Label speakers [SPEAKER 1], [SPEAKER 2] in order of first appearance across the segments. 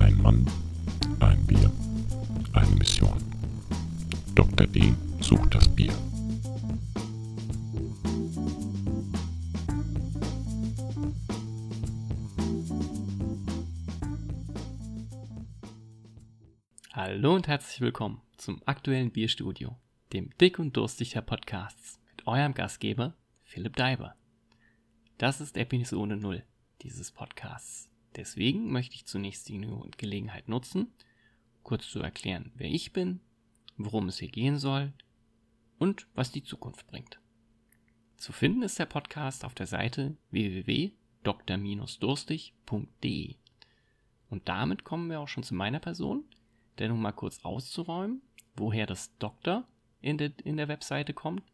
[SPEAKER 1] Ein Mann, ein Bier, eine Mission. Dr. D sucht das Bier.
[SPEAKER 2] Hallo und herzlich willkommen zum aktuellen Bierstudio, dem Dick und Durstig der Podcasts mit eurem Gastgeber Philipp Daiber. Das ist Episode 0 dieses Podcasts. Deswegen möchte ich zunächst die Gelegenheit nutzen, kurz zu erklären, wer ich bin, worum es hier gehen soll und was die Zukunft bringt. Zu finden ist der Podcast auf der Seite www.dr-durstig.de. Und damit kommen wir auch schon zu meiner Person, denn um mal kurz auszuräumen, woher das Doktor in der, in der Webseite kommt,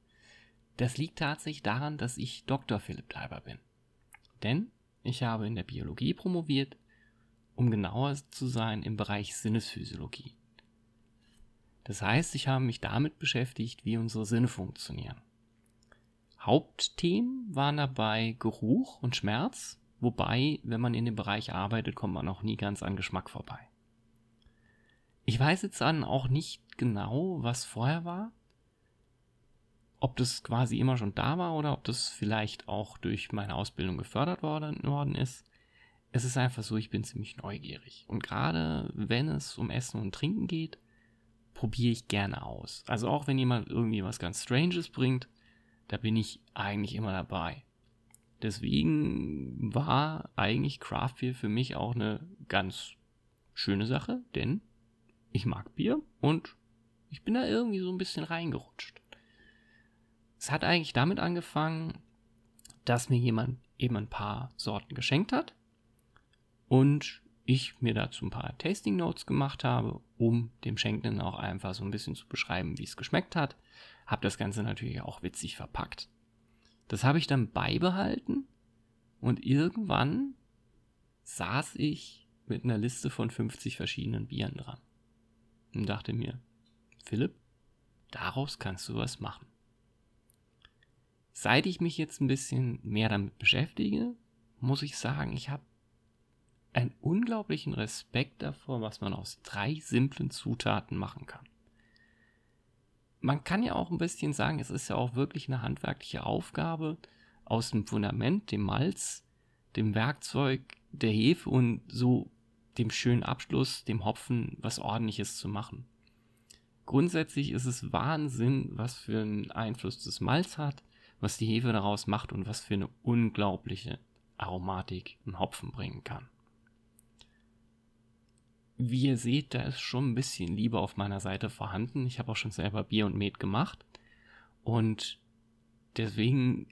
[SPEAKER 2] das liegt tatsächlich daran, dass ich Dr. Philipp Leiber bin. Denn ich habe in der Biologie promoviert, um genauer zu sein im Bereich Sinnesphysiologie. Das heißt, ich habe mich damit beschäftigt, wie unsere Sinne funktionieren. Hauptthemen waren dabei Geruch und Schmerz, wobei, wenn man in dem Bereich arbeitet, kommt man auch nie ganz an Geschmack vorbei. Ich weiß jetzt dann auch nicht genau, was vorher war, ob das quasi immer schon da war oder ob das vielleicht auch durch meine Ausbildung gefördert worden, worden ist. Es ist einfach so, ich bin ziemlich neugierig. Und gerade wenn es um Essen und Trinken geht, probiere ich gerne aus. Also auch wenn jemand irgendwie was ganz Stranges bringt, da bin ich eigentlich immer dabei. Deswegen war eigentlich Craft Beer für mich auch eine ganz schöne Sache, denn ich mag Bier und ich bin da irgendwie so ein bisschen reingerutscht. Es hat eigentlich damit angefangen, dass mir jemand eben ein paar Sorten geschenkt hat und ich mir dazu ein paar Tasting Notes gemacht habe, um dem Schenkenden auch einfach so ein bisschen zu beschreiben, wie es geschmeckt hat. Habe das Ganze natürlich auch witzig verpackt. Das habe ich dann beibehalten und irgendwann saß ich mit einer Liste von 50 verschiedenen Bieren dran und dachte mir, Philipp, daraus kannst du was machen. Seit ich mich jetzt ein bisschen mehr damit beschäftige, muss ich sagen, ich habe einen unglaublichen Respekt davor, was man aus drei simplen Zutaten machen kann. Man kann ja auch ein bisschen sagen, es ist ja auch wirklich eine handwerkliche Aufgabe, aus dem Fundament, dem Malz, dem Werkzeug, der Hefe und so dem schönen Abschluss, dem Hopfen, was ordentliches zu machen. Grundsätzlich ist es Wahnsinn, was für einen Einfluss das Malz hat, was die Hefe daraus macht und was für eine unglaubliche Aromatik ein Hopfen bringen kann. Wie ihr seht, da ist schon ein bisschen Liebe auf meiner Seite vorhanden. Ich habe auch schon selber Bier und Met gemacht. Und deswegen,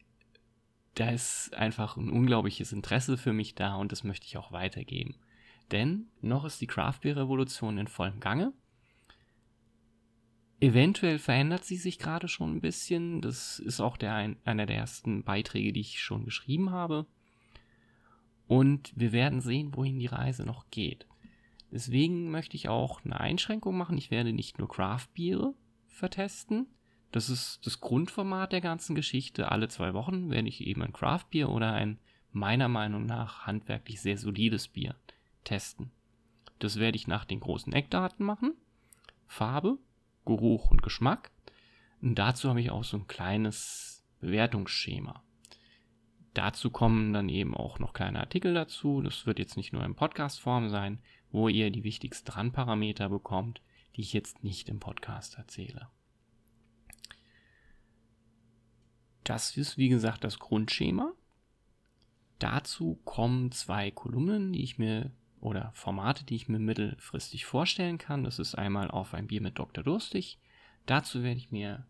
[SPEAKER 2] da ist einfach ein unglaubliches Interesse für mich da und das möchte ich auch weitergeben. Denn noch ist die Craft Beer Revolution in vollem Gange. Eventuell verändert sie sich gerade schon ein bisschen. Das ist auch der ein, einer der ersten Beiträge, die ich schon geschrieben habe. Und wir werden sehen, wohin die Reise noch geht. Deswegen möchte ich auch eine Einschränkung machen. Ich werde nicht nur Craft-Biere vertesten. Das ist das Grundformat der ganzen Geschichte. Alle zwei Wochen werde ich eben ein Craft-Bier oder ein meiner Meinung nach handwerklich sehr solides Bier testen. Das werde ich nach den großen Eckdaten machen. Farbe, Geruch und Geschmack. Und dazu habe ich auch so ein kleines Bewertungsschema. Dazu kommen dann eben auch noch kleine Artikel dazu. Das wird jetzt nicht nur in Podcast-Form sein, wo ihr die wichtigsten Randparameter bekommt, die ich jetzt nicht im Podcast erzähle. Das ist, wie gesagt, das Grundschema. Dazu kommen zwei Kolumnen, die ich mir oder Formate, die ich mir mittelfristig vorstellen kann. Das ist einmal auf ein Bier mit Dr. Durstig. Dazu werde ich mir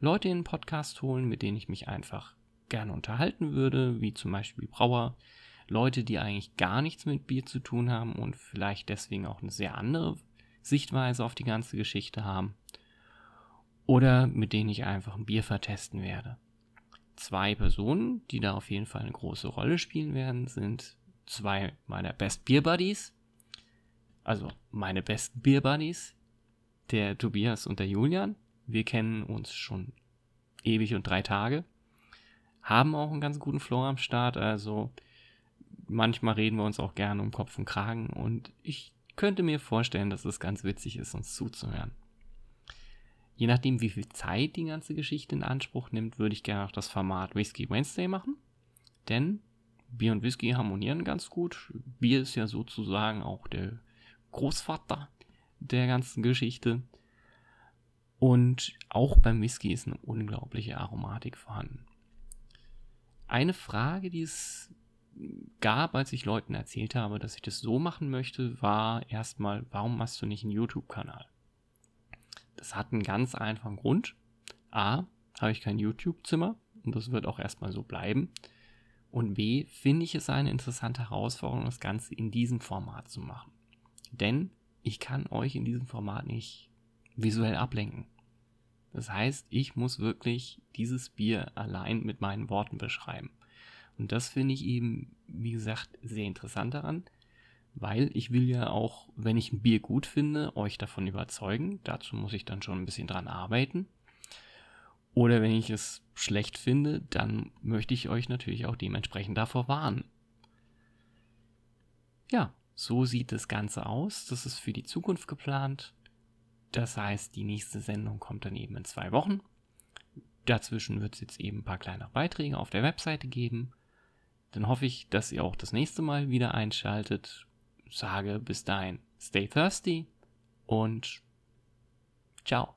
[SPEAKER 2] Leute in den Podcast holen, mit denen ich mich einfach gerne unterhalten würde, wie zum Beispiel Brauer, Leute, die eigentlich gar nichts mit Bier zu tun haben und vielleicht deswegen auch eine sehr andere Sichtweise auf die ganze Geschichte haben. Oder mit denen ich einfach ein Bier vertesten werde. Zwei Personen, die da auf jeden Fall eine große Rolle spielen werden, sind zwei meiner Best Beer Buddies. Also meine besten Beer Buddies. Der Tobias und der Julian. Wir kennen uns schon ewig und drei Tage. Haben auch einen ganz guten Flow am Start. Also manchmal reden wir uns auch gerne um Kopf und Kragen und ich könnte mir vorstellen, dass es ganz witzig ist, uns zuzuhören. Je nachdem, wie viel Zeit die ganze Geschichte in Anspruch nimmt, würde ich gerne auch das Format Whisky Wednesday machen. Denn Bier und Whisky harmonieren ganz gut. Bier ist ja sozusagen auch der Großvater der ganzen Geschichte. Und auch beim Whisky ist eine unglaubliche Aromatik vorhanden. Eine Frage, die es gab, als ich Leuten erzählt habe, dass ich das so machen möchte, war erstmal, warum machst du nicht einen YouTube-Kanal? Das hat einen ganz einfachen Grund. A, habe ich kein YouTube-Zimmer und das wird auch erstmal so bleiben. Und B, finde ich es eine interessante Herausforderung, das Ganze in diesem Format zu machen. Denn ich kann euch in diesem Format nicht visuell ablenken. Das heißt, ich muss wirklich dieses Bier allein mit meinen Worten beschreiben. Und das finde ich eben, wie gesagt, sehr interessant daran, weil ich will ja auch, wenn ich ein Bier gut finde, euch davon überzeugen. Dazu muss ich dann schon ein bisschen dran arbeiten. Oder wenn ich es schlecht finde, dann möchte ich euch natürlich auch dementsprechend davor warnen. Ja, so sieht das Ganze aus. Das ist für die Zukunft geplant. Das heißt, die nächste Sendung kommt dann eben in zwei Wochen. Dazwischen wird es jetzt eben ein paar kleine Beiträge auf der Webseite geben. Dann hoffe ich, dass ihr auch das nächste Mal wieder einschaltet. Sage bis dahin, stay thirsty und ciao.